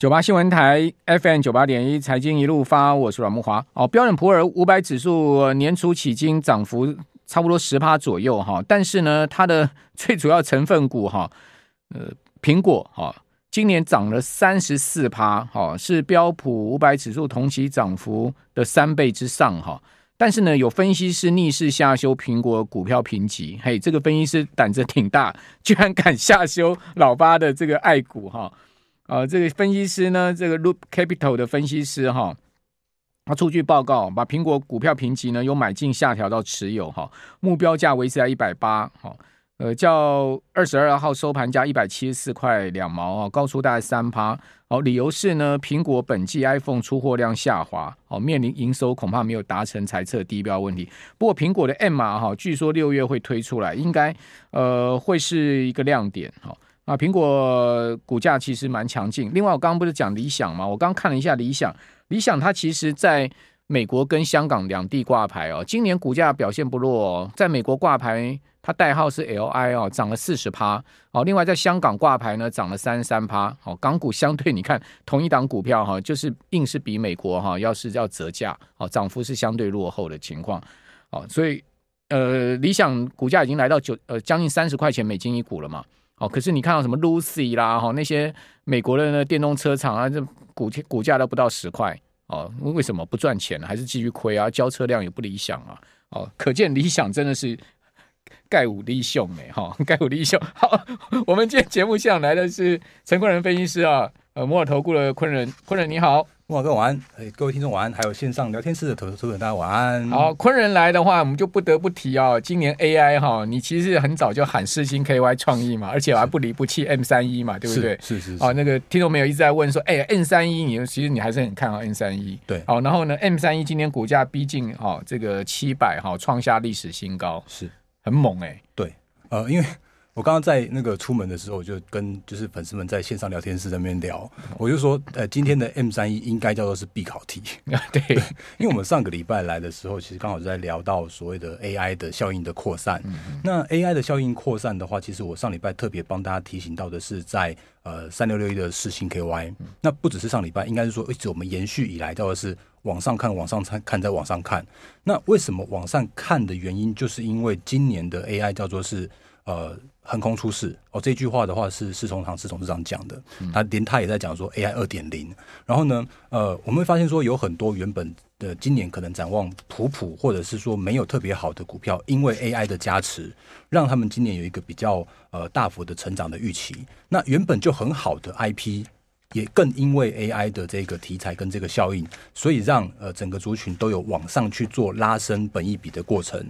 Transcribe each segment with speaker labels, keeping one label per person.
Speaker 1: 九八新闻台 FM 九八点一财经一路发，我是阮慕华。哦，标准普尔五百指数年初迄今涨幅差不多十趴左右哈，但是呢，它的 最主要成分股哈，呃，苹果哈，今年涨了三十四趴，哈，是标普五百指数同期涨幅的三倍之上哈。但是呢，有分析师逆势下修苹果股票评级，嘿，这个分析师胆子挺大，居然敢下修老八的这个爱股哈。啊，这个分析师呢，这个 Loop Capital 的分析师哈，他出具报告，把苹果股票评级呢，由买进下调到持有哈，目标价维持在一百八，哈，呃，较二十二号收盘价一百七十四块两毛啊，高出大概三趴。好，理由是呢，苹果本季 iPhone 出货量下滑，哦，面临营收恐怕没有达成财测低标问题。不过苹果的 M 码哈，据说六月会推出来，应该呃会是一个亮点哈。啊，苹果股价其实蛮强劲。另外，我刚刚不是讲理想吗？我刚看了一下理想，理想它其实在美国跟香港两地挂牌哦，今年股价表现不弱哦。在美国挂牌，它代号是 LI 哦，涨了四十趴。哦，另外在香港挂牌呢，涨了三十三趴。哦，港股相对你看同一档股票哈，就是硬是比美国哈要是要折价，哦，涨幅是相对落后的情况。哦，所以呃，理想股价已经来到九呃将近三十块钱美金一股了嘛。哦，可是你看到什么 Lucy 啦，哈，那些美国的那电动车厂啊，这股股价都不到十块，哦，为什么不赚钱？还是继续亏啊？交车量也不理想啊，哦，可见理想真的是盖武立秀美，哈，盖武立秀。好，我们今天节目现场来的是陈冠仁分析师啊，呃，摩尔投顾的昆仁，昆仁你好。
Speaker 2: 慕驊哥晚安，哎，各位听众晚安，还有线上聊天室的投资者大家晚安。
Speaker 1: 好，昆仁来的话，我们就不得不提哦，今年 AI 哈，你其实很早就喊四星 KY 创意嘛，而且还不离不弃 M 三一嘛，对不对？
Speaker 2: 是是是。
Speaker 1: 哦，那个听众朋友一直在问说，哎，M 三一，你其实你还是很看好 M 三一。
Speaker 2: 对。
Speaker 1: 好，然后呢，M 三一今天股价逼近哈这个七百哈，创下历史新高，
Speaker 2: 是
Speaker 1: 很猛哎、欸。
Speaker 2: 对，呃，因为。我刚刚在那个出门的时候，我就跟就是粉丝们在线上聊天室在那边聊，我就说，呃，今天的 M 三一应该叫做是必考
Speaker 1: 题，
Speaker 2: 对，因为我们上个礼拜来的时候，其实刚好在聊到所谓的 AI 的效应的扩散。那 AI 的效应扩散的话，其实我上礼拜特别帮大家提醒到的是在，在呃三六六一的四星 KY，那不只是上礼拜，应该是说一直我们延续以来叫的是往上看，往上看，看再往上看。那为什么往上看的原因，就是因为今年的 AI 叫做是呃。横空出世哦，这句话的话是施崇棠施董事长讲的，他连他也在讲说 AI 二点零。然后呢，呃，我们会发现说有很多原本的今年可能展望普普，或者是说没有特别好的股票，因为 AI 的加持，让他们今年有一个比较呃大幅的成长的预期。那原本就很好的 IP。也更因为 AI 的这个题材跟这个效应，所以让呃整个族群都有往上去做拉升本益比的过程。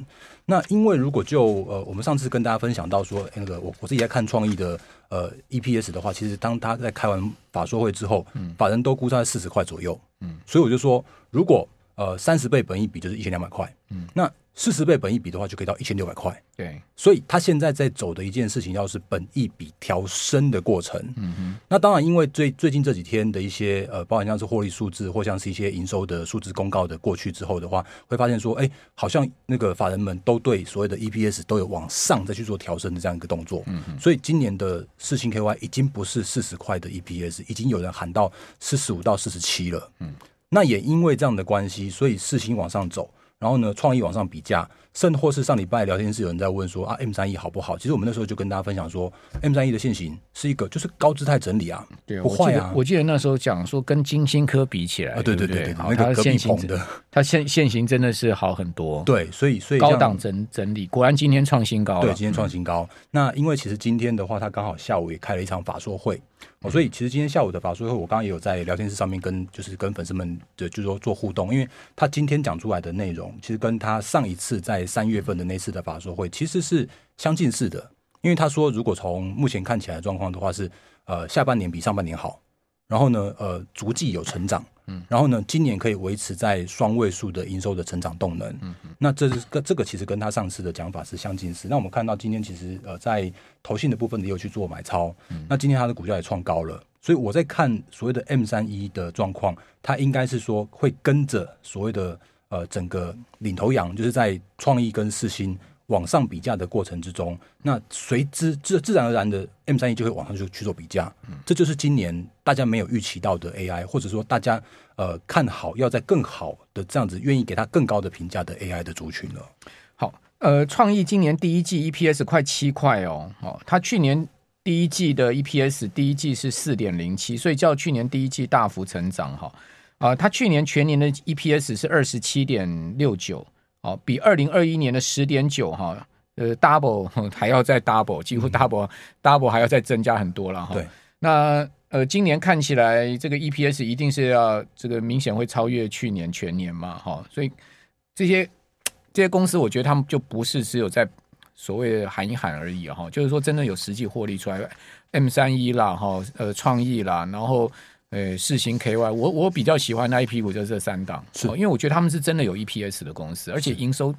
Speaker 2: 那因为如果就呃我们上次跟大家分享到说那个我我自己在看创意的呃 EPS 的话，其实当他在开完法说会之后，嗯，法人都估在四十块左右，嗯，所以我就说如果呃三十倍本益比就是一千两百块，嗯，那。四十倍本益比的话，就可以到一千六百块。
Speaker 1: 对，
Speaker 2: 所以他现在在走的一件事情，要是本益比调升的过程。嗯哼。那当然，因为最最近这几天的一些呃，包含像是获利数字，或像是一些营收的数字公告的过去之后的话，会发现说，哎，好像那个法人们都对所谓的 EPS 都有往上再去做调升的这样一个动作。嗯哼。所以今年的四星 KY 已经不是四十块的 EPS，已经有人喊到四十五到四十七了。嗯。那也因为这样的关系，所以四星往上走。然后呢，创意往上比价，甚或是上礼拜聊天室有人在问说啊，M 三一好不好？其实我们那时候就跟大家分享说，M 三一的线型是一个就是高姿态整理啊，
Speaker 1: 对，
Speaker 2: 不坏啊。
Speaker 1: 我记得那时候讲说跟金星科比起来，
Speaker 2: 啊，对对对对，
Speaker 1: 那个隔壁棚的，它线线型真的是好很多。
Speaker 2: 对，所以所以
Speaker 1: 高档整整理，果然今天创新高。
Speaker 2: 对，今天创新高。嗯、那因为其实今天的话，他刚好下午也开了一场法说会。哦，所以其实今天下午的法说会，我刚刚也有在聊天室上面跟就是跟粉丝们的就是说做互动，因为他今天讲出来的内容，其实跟他上一次在三月份的那次的法说会其实是相近似的，因为他说如果从目前看起来的状况的话是，呃，下半年比上半年好。然后呢，呃，逐季有成长，嗯，然后呢，今年可以维持在双位数的营收的成长动能，那这是跟这个其实跟他上次的讲法是相近似。那我们看到今天其实呃在投信的部分也有去做买超，嗯，那今天它的股价也创高了，所以我在看所谓的 M 三一的状况，它应该是说会跟着所谓的呃整个领头羊，就是在创意跟世芯往上比价的过程之中，那随之自自然而然的 M 三 E 就会往上去去做比价，嗯，这就是今年大家没有预期到的 AI，或者说大家呃看好要在更好的这样子愿意给它更高的评价的 AI 的族群了。
Speaker 1: 好，呃，创意今年第一季 EPS 快七块哦，哦，它去年第一季的 EPS 第一季是四点零七，所以较去年第一季大幅成长哈，啊、哦，它去年全年的 EPS 是二十七点六九。哦，比二零二一年的十点九哈，呃，double 还要再 double，几乎嗯、double 还要再增加很多了哈。对，那呃，今年看起来这个 EPS 一定是要这个明显会超越去年全年嘛，哈，所以这些这些公司，我觉得他们就不是只有在所谓喊一喊而已哈，就是说真的有实际获利出来，M 三一啦，哈，呃，创意啦，然后。诶，世芯 KY，我我比较喜欢那一批股就是这三档，是，因为我觉得他们是真的有 EPS 的公司，而且营收，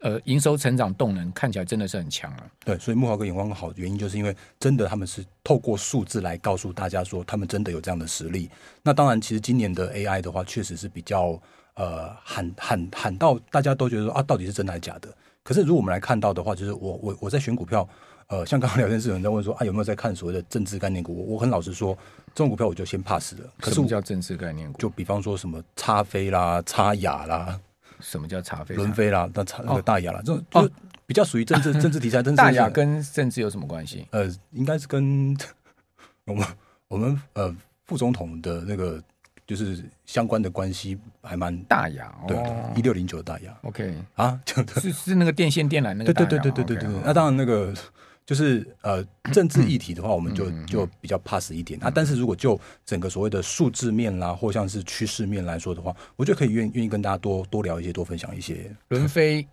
Speaker 1: 呃，营收成长动能看起来真的是很强啊。
Speaker 2: 对，所以木豪哥眼光好的原因，就是因为真的他们是透过数字来告诉大家说，他们真的有这样的实力。那当然，其实今年的 AI 的话，确实是比较呃喊喊喊到大家都觉得说啊，到底是真的还是假的？可是如果我们来看到的话，就是我我我在选股票。呃，像刚刚聊天室有人在问说啊，有没有在看所谓的政治概念股？我我很老实说，这种股票我就先 pass 了。可是
Speaker 1: 什么叫政治概念股？
Speaker 2: 就比方说什么叉飞啦、叉雅啦，
Speaker 1: 什么叫叉飞？
Speaker 2: 轮飞啦，那叉那个大雅啦，这种就比较属于政治 政治题材。政治
Speaker 1: 大雅跟政治有什么关系？
Speaker 2: 呃，应该是跟 我们我们呃副总统的那个就是相关的关系还蛮
Speaker 1: 大雅。
Speaker 2: 对，一六零九的大雅。
Speaker 1: OK
Speaker 2: 啊，就
Speaker 1: 是是那个电线电缆那个。
Speaker 2: 对对对对对对对。那当然那个。就是呃，政治议题的话，我们就就比较 pass 一点啊。但是如果就整个所谓的数字面啦，或像是趋势面来说的话，我觉得可以愿愿意跟大家多多聊一些，多分享一些。
Speaker 1: 轮飞，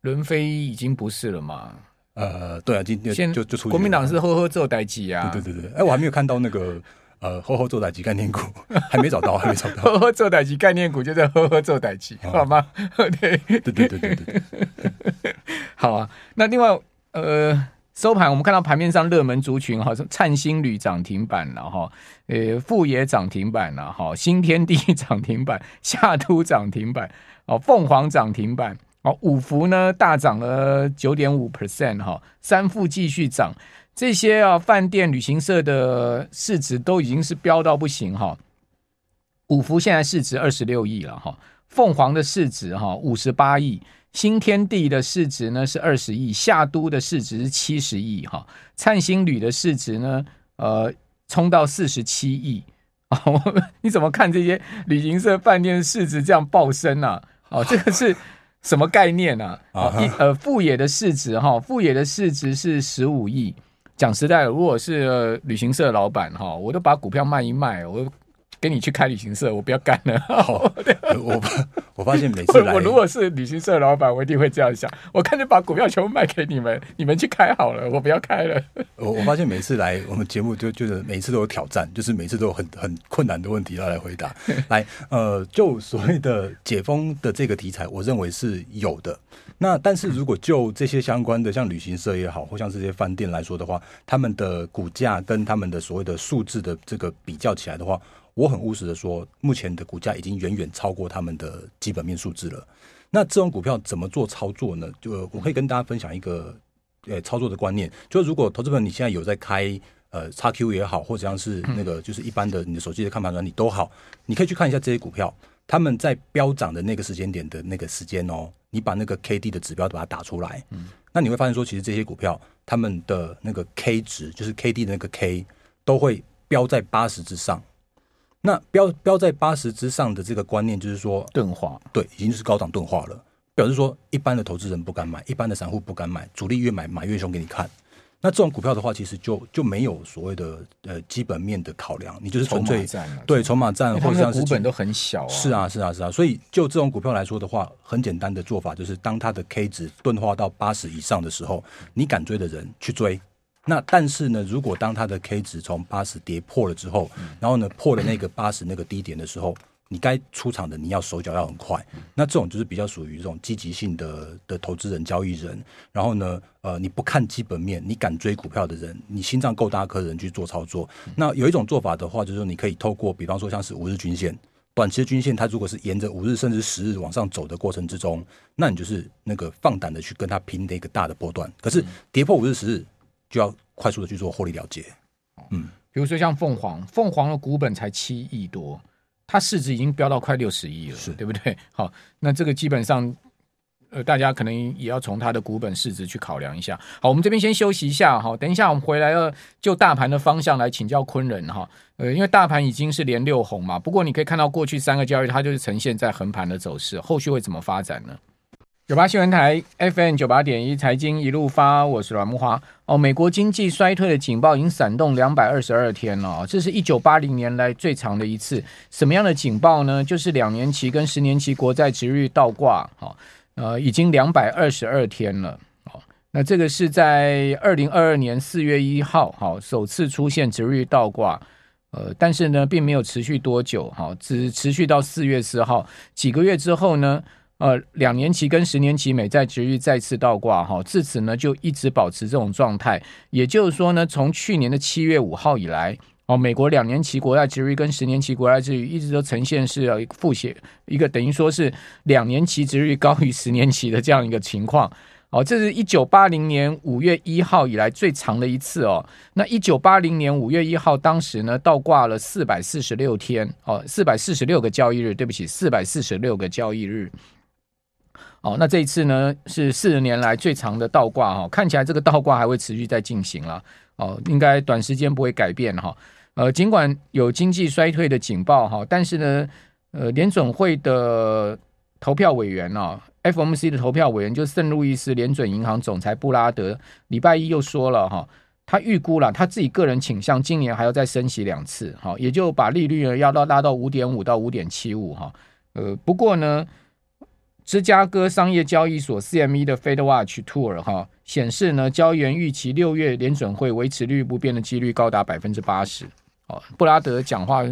Speaker 1: 轮飞已经不是了嘛？
Speaker 2: 呃，对啊，今天就就出
Speaker 1: 国民党是呵呵做代志啊。
Speaker 2: 对对对对，哎，我还没有看到那个呃呵呵做代志概念股，还没找到，还没找到。
Speaker 1: 呵呵做代志概念股就在呵呵做代志，好吗？
Speaker 2: 对对对对对对。
Speaker 1: 好啊，那另外呃。收盘，我们看到盘面上热门族群哈，灿星旅涨停板了哈，呃，富野涨停板了哈，新天地涨停板，夏都涨停板，哦，凤凰涨停板，哦，五福呢大涨了九点五 percent 哈，三富继续涨，这些啊饭店旅行社的市值都已经是飙到不行哈，五福现在市值二十六亿了哈，凤凰的市值哈五十八亿。新天地的市值呢是二十亿，夏都的市值是七十亿，哈，灿星旅的市值呢，呃，冲到四十七亿，哦，你怎么看这些旅行社饭店市值这样暴升啊？哦，这个是什么概念呢？啊？一，呃，富野的市值哈，富野的市值是十五亿。讲实在的，如果是，呃，旅行社老板哈，我都把股票卖一卖，我。跟你去开旅行社，我不要干了。
Speaker 2: 哦、我我发现每次来，
Speaker 1: 我如果是旅行社老板，我一定会这样想。我干脆把股票全部卖给你们，你们去开好了，我不要开了。
Speaker 2: 我我发现每次来我们节目就，就就是每次都有挑战，就是每次都有很很困难的问题要来回答。来，呃，就所谓的解封的这个题材，我认为是有的。那但是如果就这些相关的，像旅行社也好，或像这些饭店来说的话，他们的股价跟他们的所谓的数字的这个比较起来的话。我很务实的说，目前的股价已经远远超过他们的基本面数字了。那这种股票怎么做操作呢？就我可以跟大家分享一个呃操作的观念，就如果投资朋友你现在有在开呃叉 Q 也好，或者像是那个就是一般的你的手机的看盘软体都好，你可以去看一下这些股票，他们在飙涨的那个时间点的那个时间哦，你把那个 K D 的指标把它打出来，那你会发现说，其实这些股票他们的那个 K 值，就是 K D 的那个 K，都会飙在八十之上。那标标在八十之上的这个观念，就是说
Speaker 1: 钝化，
Speaker 2: 对，已经是高档钝化了。表示说，一般的投资人不敢买，一般的散户不敢买，主力越买买越凶给你看。那这种股票的话，其实就就没有所谓的呃基本面的考量，你就是纯粹对筹码战，或者像是
Speaker 1: 股本都很小，
Speaker 2: 是啊是啊是啊。所以就这种股票来说的话，很简单的做法就是，当它的 K 值钝化到八十以上的时候，你敢追的人去追。那但是呢，如果当它的 K 值从八十跌破了之后，然后呢破了那个八十那个低点的时候，你该出场的你要手脚要很快。那这种就是比较属于这种积极性的的投资人、交易人。然后呢，呃，你不看基本面，你敢追股票的人，你心脏够大颗的人去做操作。那有一种做法的话，就是说你可以透过，比方说像是五日均线短期的均线它如果是沿着五日甚至十日往上走的过程之中，那你就是那个放胆的去跟它拼的一个大的波段。可是跌破五日十日，就要快速的去做获利了结。嗯，
Speaker 1: 比如说像凤凰，凤凰的股本才七亿多，它市值已经飙到快六十亿了，是对不对？好，那这个基本上。呃，大家可能也要从它的股本市值去考量一下。好，我们这边先休息一下哈，等一下我们回来了，就大盘的方向来请教昆仁哈。呃，因为大盘已经是连六红嘛，不过你可以看到过去三个交易它就是呈现在横盘的走势，后续会怎么发展呢？九八新闻台 FM 九八点一财经一路发，我是阮慕驊。哦，美国经济衰退的警报已经闪动两百二十二天了，这是一九八零年来最长的一次。什么样的警报呢？就是两年期跟十年期国债殖率倒挂，哈。呃，已经两百二十二天了，哦，那这个是在二零二二年四月一号，好，首次出现殖利率倒挂，呃，但是呢，并没有持续多久，哈，只持续到四月四号，几个月之后呢，呃，两年期跟十年期美债殖利率再次倒挂，哈，自此呢就一直保持这种状态，也就是说呢，从去年的七月五号以来。哦，美国两年期国债殖利率跟十年期国债殖利率一直都呈现是要负斜，一个等于说是两年期殖利率高于十年期的这样一个情况。哦，这是一九八零年五月一号以来最长的一次哦。那一九八零年五月一号当时呢，倒挂了四百四十六天，哦，四百四十六个交易日，对不起，四百四十六个交易日。哦，那这一次呢是四十年来最长的倒挂哈，看起来这个倒挂还会持续在进行了。哦，应该短时间不会改变哈。呃，尽管有经济衰退的警报哈，但是呢，呃，联准会的投票委员啊，FOMC 的投票委员，就是圣路易斯联准银行总裁布拉德，礼拜一又说了哈，他预估了他自己个人倾向，今年还要再升息两次，哈，也就把利率呢要到拉到五点五到五点七五哈。呃，不过呢，芝加哥商业交易所 CME 的 Fed Watch Tour 哈显示呢，交易员预期六月联准会维持利率不变的几率高达百分之八十。哦，布拉德讲话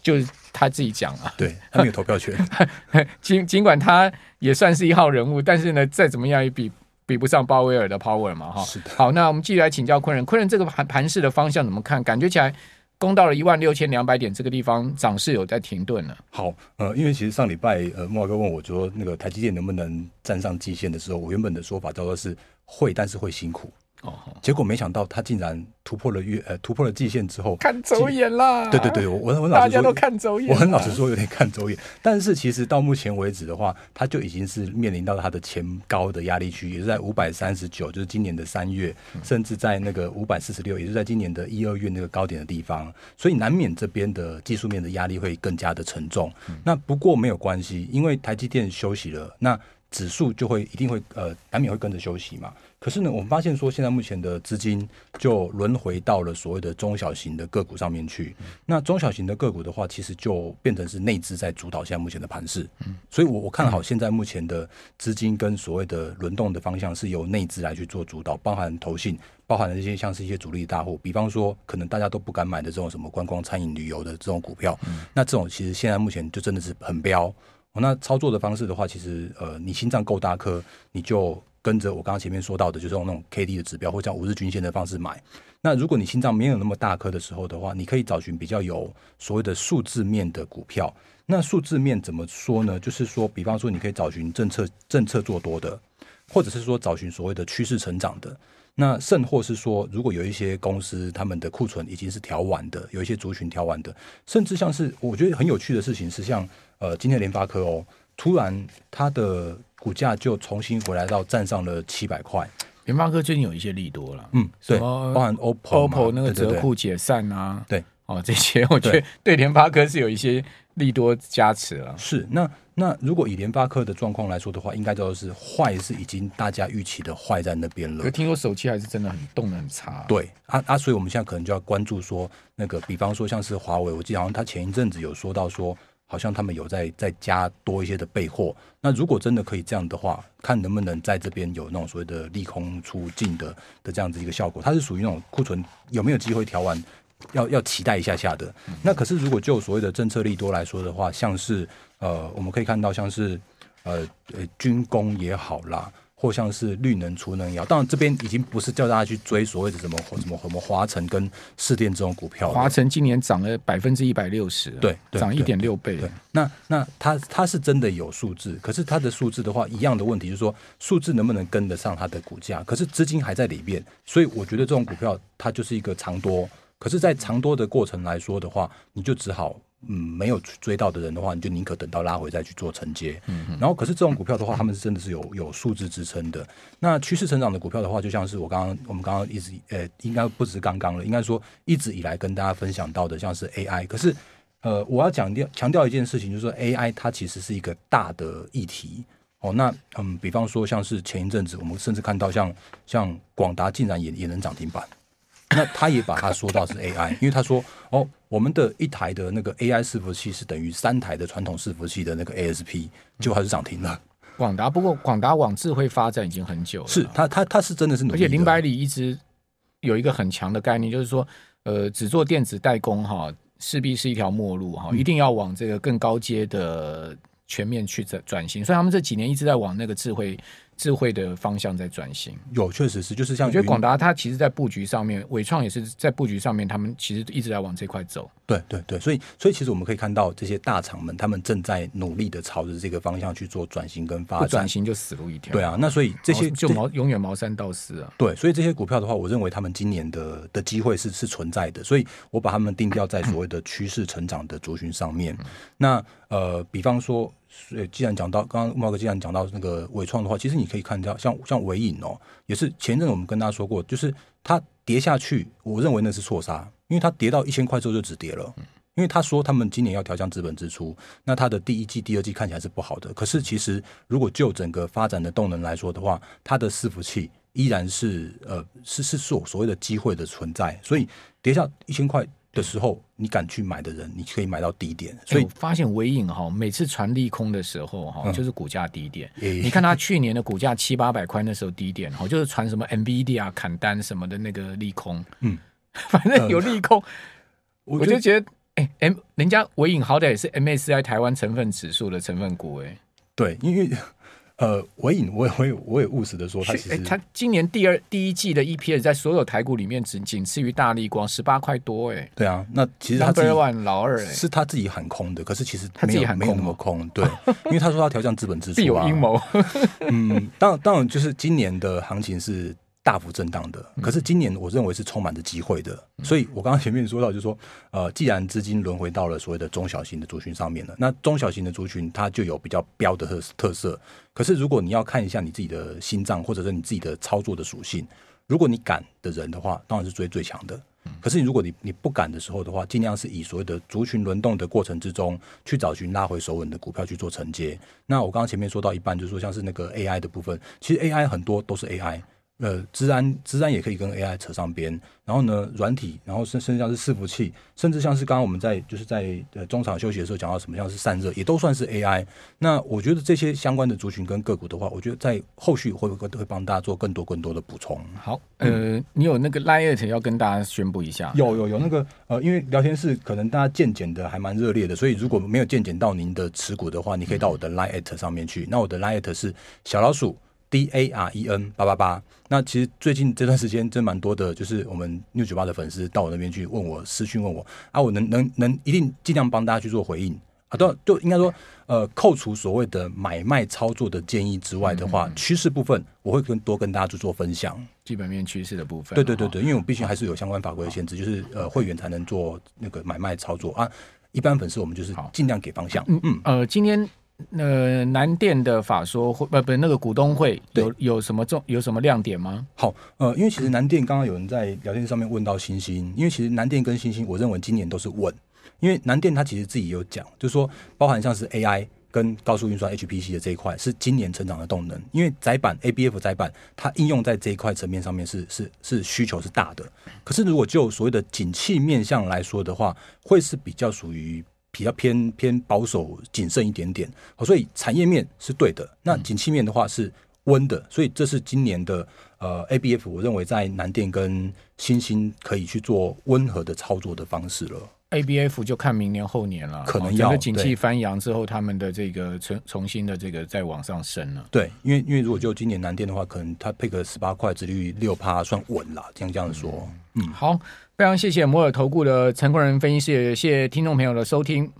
Speaker 1: 就是他自己讲啊，
Speaker 2: 对，他没有投票权。
Speaker 1: 尽尽管他也算是一号人物，但是呢，再怎么样也比比不上鲍威尔的 power 嘛，哈。是的。好，那我们继续来请教昆人，昆人这个盘盘势的方向怎么看？感觉起来攻到了一万六千两百点这个地方，涨势有在停顿了。
Speaker 2: 好，呃，因为其实上礼拜呃，莫哥问我说，那个台积电能不能站上季线的时候，我原本的说法叫做是会，但是会辛苦。哦，结果没想到他竟然突破了月呃突破了季线之后
Speaker 1: 看走眼啦。
Speaker 2: 对对对，我我很老实说，大家都看走眼。我很老实说，有点看走眼。但是其实到目前为止的话，它就已经是面临到它的前高的压力区，也是在五百三十九，就是今年的三月，甚至在那个五百四十六，也是在今年的一二月那个高点的地方。所以难免这边的技术面的压力会更加的沉重。那不过没有关系，因为台积电休息了，那指数就会一定会呃难免会跟着休息嘛。可是呢，我们发现说，现在目前的资金就轮回到了所谓的中小型的个股上面去。那中小型的个股的话，其实就变成是内资在主导现在目前的盘势。所以我我看好现在目前的资金跟所谓的轮动的方向是由内资来去做主导，包含投信，包含这些像是一些主力大户，比方说可能大家都不敢买的这种什么观光、餐饮、旅游的这种股票。那这种其实现在目前就真的是很彪。那操作的方式的话，其实呃，你心脏够大颗，你就。跟着我刚刚前面说到的，就是用那种 K D 的指标，或者像五日均线的方式买。那如果你心脏没有那么大颗的时候的话，你可以找寻比较有所谓的数字面的股票。那数字面怎么说呢？就是说，比方说，你可以找寻政策政策做多的，或者是说找寻所谓的趋势成长的。那甚或是说，如果有一些公司他们的库存已经是调完的，有一些族群调完的，甚至像是我觉得很有趣的事情是像，像呃今天联发科哦，突然它的。股价就重新回来到站上了七百块。
Speaker 1: 联发科最近有一些利多了，
Speaker 2: 嗯，对，包含 OPPO、
Speaker 1: OPPO 那个折库解散啊，
Speaker 2: 对，
Speaker 1: 哦，这些我觉得对联发科是有一些利多加持了。
Speaker 2: 是，那那如果以联发科的状况来说的话，应该都是坏是已经大家预期的坏在那边了。
Speaker 1: 可听说手机还是真的很动的很差。
Speaker 2: 对，啊啊，所以我们现在可能就要关注说，那个比方说像是华为，我记得好像他前一阵子有说到说。好像他们有在在加多一些的备货，那如果真的可以这样的话，看能不能在这边有那种所谓的利空出尽的的这样子一个效果。它是属于那种库存有没有机会调完，要要期待一下下的。那可是如果就所谓的政策利多来说的话，像是呃，我们可以看到像是呃呃军工也好啦。或像是绿能、储能也好，当然这边已经不是叫大家去追所谓的什么什么什么华晨跟市电这种股票。
Speaker 1: 华晨今年涨了百分之一百六十，
Speaker 2: 对，
Speaker 1: 涨一点六倍。
Speaker 2: 对，那那它它是真的有数字，可是它的数字的话，一样的问题就是说，数字能不能跟得上它的股价？可是资金还在里面，所以我觉得这种股票它就是一个长多。可是，在长多的过程来说的话，你就只好。嗯，没有追到的人的话，你就宁可等到拉回再去做承接。嗯嗯。然后，可是这种股票的话，他们是真的是有 有数字支撑的。那趋势成长的股票的话，就像是我刚刚我们刚刚一直呃，应该不止刚刚了，应该说一直以来跟大家分享到的，像是 AI。可是呃，我要强调强调一件事情，就是说 AI 它其实是一个大的议题哦。那嗯，比方说像是前一阵子，我们甚至看到像像广达竟然也也能涨停板。那他也把它说到是 AI，因为他说哦，我们的一台的那个 AI 伺服器是等于三台的传统伺服器的那个 ASP，就还是涨停了。
Speaker 1: 广达不过广达往智慧发展已经很久了，
Speaker 2: 是他他他是真的是努力，
Speaker 1: 而且林百里一直有一个很强的概念，就是说呃，只做电子代工哈，势必是一条末路哈，一定要往这个更高阶的全面去转转型，所以他们这几年一直在往那个智慧。智慧的方向在转型，
Speaker 2: 有确实是，就是像
Speaker 1: 我觉得广达它其实，在布局上面，伟创也是在布局上面，他们其实一直在往这块走。
Speaker 2: 对对对，所以所以其实我们可以看到这些大厂们，他们正在努力的朝着这个方向去做转型跟发展。
Speaker 1: 转型就死路一条。
Speaker 2: 对啊，那所以这些
Speaker 1: 就毛永远毛三到四啊。
Speaker 2: 对，所以这些股票的话，我认为他们今年的的机会是是存在的，所以我把他们定调在所谓的趋势成长的族群上面。嗯、那呃，比方说。所以，既然讲到刚刚茂哥，既然讲到那个伟创的话，其实你可以看到，像像伟影哦，也是前阵我们跟大家说过，就是它跌下去，我认为那是错杀，因为它跌到一千块之后就止跌了。因为他说他们今年要调降资本支出，那它的第一季、第二季看起来是不好的。可是其实如果就整个发展的动能来说的话，它的伺服器依然是呃是是所所谓的机会的存在，所以跌下一千块。的时候，你敢去买的人，你可以买到低点。所以、欸、
Speaker 1: 发现微影哈，每次传利空的时候哈，就是股价低点。嗯、你看他去年的股价七八百块那时候低点哈，就是传什么 NVIDIA 砍单什么的那个利空。嗯，反正有利空，嗯、我就觉得哎、欸、M 人家纬颖好歹也是 MSCI 台湾成分指数的成分股哎、欸。
Speaker 2: 对，因为。呃，我也，我也我也我也务实的说，他其实
Speaker 1: 他今年第二第一季的 EPS 在所有台股里面只仅次于大力光十八块多，哎，
Speaker 2: 对啊，那其实他自己
Speaker 1: 老二，
Speaker 2: 是他自己喊空的，可是其实
Speaker 1: 他自己喊空
Speaker 2: 没有那么空，对，因为他说他调降资本支出，
Speaker 1: 必有阴谋。
Speaker 2: 嗯，当然当然就是今年的行情是。大幅震荡的，可是今年我认为是充满着机会的，嗯、所以我刚刚前面说到，就是说，呃，既然资金轮回到了所谓的中小型的族群上面了，那中小型的族群它就有比较标的特特色。可是如果你要看一下你自己的心脏，或者是你自己的操作的属性，如果你敢的人的话，当然是追最强的。可是如果你你不敢的时候的话，尽量是以所谓的族群轮动的过程之中，去找寻拉回手稳的股票去做承接。那我刚刚前面说到一半，就是说像是那个 AI 的部分，其实 AI 很多都是 AI。呃，资安资安也可以跟 AI 扯上边，然后呢，软体，然后甚甚至像是伺服器，甚至像是刚刚我们在就是在呃中场休息的时候讲到什么，像是散热，也都算是 AI。那我觉得这些相关的族群跟个股的话，我觉得在后续会会会帮大家做更多更多的补充。
Speaker 1: 好，呃，你有那个 Lite 要跟大家宣布一下？
Speaker 2: 有有有那个呃，因为聊天室可能大家见减的还蛮热烈的，所以如果没有见减到您的持股的话，你可以到我的 Lite 上面去。那我的 Lite 是小老鼠。D A R E N 八八八，那其实最近这段时间真蛮多的，就是我们 News98 的粉丝到我那边去问我私讯问我啊，我能能能一定尽量帮大家去做回应。啊，都就应该说呃，扣除所谓的买卖操作的建议之外的话，嗯、趋势部分我会更多跟大家去做分享，
Speaker 1: 基本面趋势的部分。
Speaker 2: 对对对对，因为我毕竟还是有相关法规的限制，就是呃会员才能做那个买卖操作。啊，一般粉丝我们就是尽量给方向。嗯
Speaker 1: 嗯。呃，今天。呃，南电的法说会不不那个股东会有有什么重有什么亮点吗？
Speaker 2: 好，呃，因为其实南电刚刚有人在聊天上面问到星星，因为其实南电跟星星，我认为今年都是稳，因为南电它其实自己有讲，就是说包含像是 AI 跟高速运算 HPC 的这一块是今年成长的动能，因为载板 ABF 载板它应用在这一块层面上面是是是需求是大的，可是如果就所谓的景气面向来说的话，会是比较属于。比较偏偏保守谨慎一点点，所以产业面是对的。那景气面的话是温的，所以这是今年的呃 ABF，我认为在南电跟新兴可以去做温和的操作的方式了。
Speaker 1: ABF 就看明年后年了，
Speaker 2: 可能要
Speaker 1: 景气翻扬之后，他们的这个重重新的这个再往上升了。
Speaker 2: 对，因为因为如果就今年南电的话，可能它配个十八块，殖率六趴，算稳了，这样这样说。嗯，
Speaker 1: 好。非常谢谢摩尔投顾的陈坤人分析师，也谢谢听众朋友的收听。